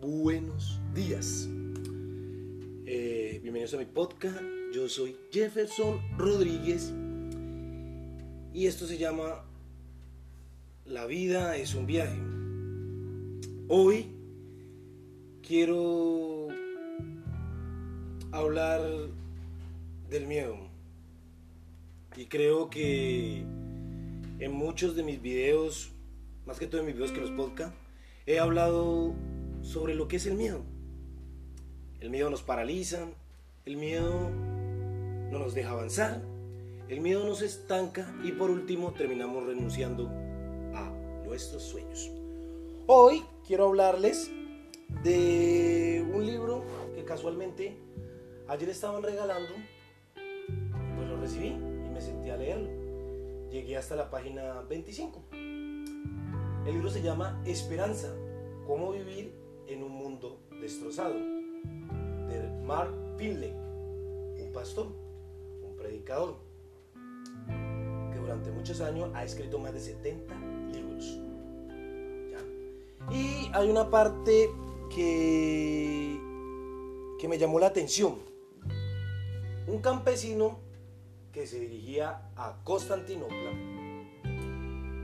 buenos días. Eh, bienvenidos a mi podcast. Yo soy Jefferson Rodríguez y esto se llama La vida es un viaje. Hoy quiero hablar del miedo y creo que en muchos de mis videos, más que todo en mis videos que los podcast, he hablado sobre lo que es el miedo. El miedo nos paraliza, el miedo no nos deja avanzar, el miedo nos estanca y por último terminamos renunciando a nuestros sueños. Hoy quiero hablarles de un libro que casualmente ayer estaban regalando, pues lo recibí y me sentí a leerlo. Llegué hasta la página 25. El libro se llama Esperanza, cómo vivir destrozado, de Mark Finley, un pastor, un predicador, que durante muchos años ha escrito más de 70 libros. Y hay una parte que, que me llamó la atención. Un campesino que se dirigía a Constantinopla,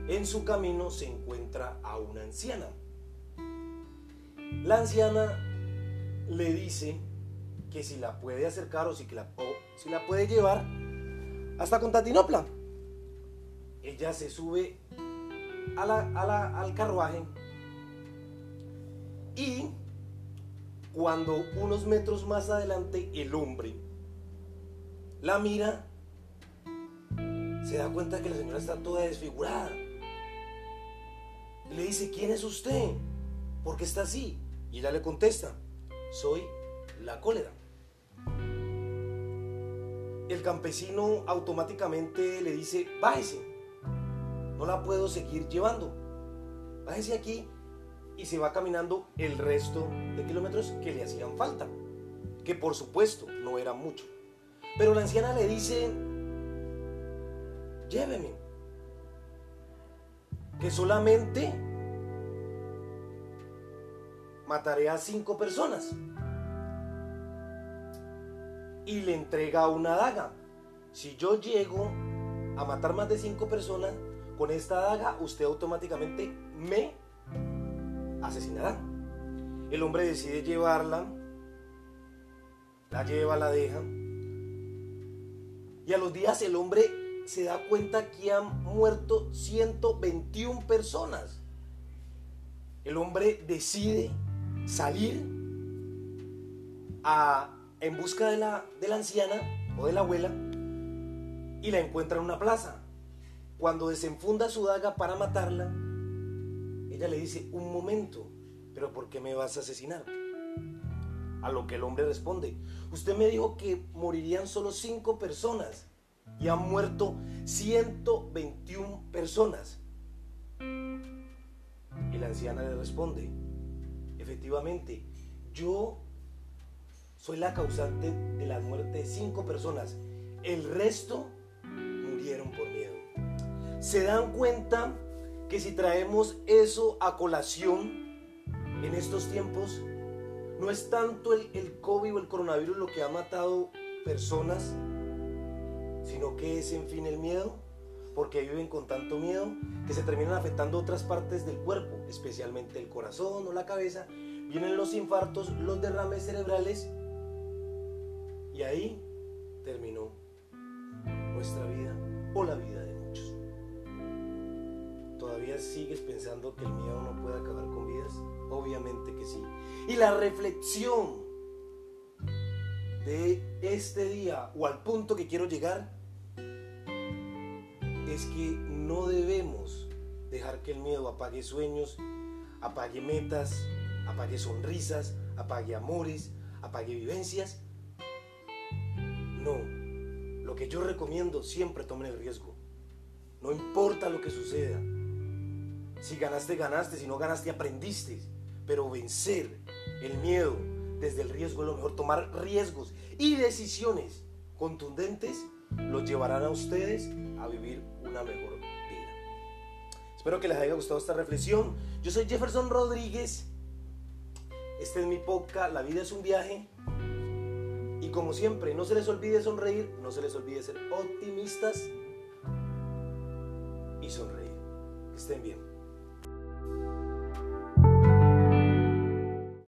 en su camino se encuentra a una anciana. La anciana le dice que si la puede acercar o si, la, si la puede llevar hasta Constantinopla. Ella se sube al carruaje y cuando unos metros más adelante el hombre la mira, se da cuenta que la señora está toda desfigurada. Le dice, ¿quién es usted? ¿Por qué está así? Y ella le contesta, soy la cólera. El campesino automáticamente le dice, bájese, no la puedo seguir llevando. Bájese aquí y se va caminando el resto de kilómetros que le hacían falta, que por supuesto no era mucho. Pero la anciana le dice, lléveme, que solamente mataré a cinco personas. Y le entrega una daga. Si yo llego a matar más de cinco personas, con esta daga usted automáticamente me asesinará. El hombre decide llevarla, la lleva, la deja. Y a los días el hombre se da cuenta que han muerto 121 personas. El hombre decide salir en busca de la, de la anciana o de la abuela y la encuentra en una plaza. Cuando desenfunda su daga para matarla, ella le dice, un momento, pero ¿por qué me vas a asesinar? A lo que el hombre responde, usted me dijo que morirían solo cinco personas y han muerto 121 personas. Y la anciana le responde, efectivamente, yo soy la causante de la muerte de cinco personas. El resto murieron por miedo. ¿Se dan cuenta que si traemos eso a colación en estos tiempos, no es tanto el, el COVID o el coronavirus lo que ha matado personas, sino que es en fin el miedo? Porque viven con tanto miedo que se terminan afectando otras partes del cuerpo, especialmente el corazón o la cabeza. Vienen los infartos, los derrames cerebrales y ahí terminó nuestra vida o la vida de muchos. ¿Todavía sigues pensando que el miedo no puede acabar con vidas? Obviamente que sí. Y la reflexión de este día o al punto que quiero llegar es que no debemos dejar que el miedo apague sueños, apague metas, apague sonrisas, apague amores, apague vivencias. No, lo que yo recomiendo siempre tomen el riesgo. No importa lo que suceda. Si ganaste, ganaste, si no ganaste, aprendiste. Pero vencer el miedo desde el riesgo es lo mejor. Tomar riesgos y decisiones contundentes los llevarán a ustedes a vivir mejor vida. Espero que les haya gustado esta reflexión. Yo soy Jefferson Rodríguez. Este es mi podcast, La vida es un viaje. Y como siempre, no se les olvide sonreír, no se les olvide ser optimistas y sonreír. Que estén bien.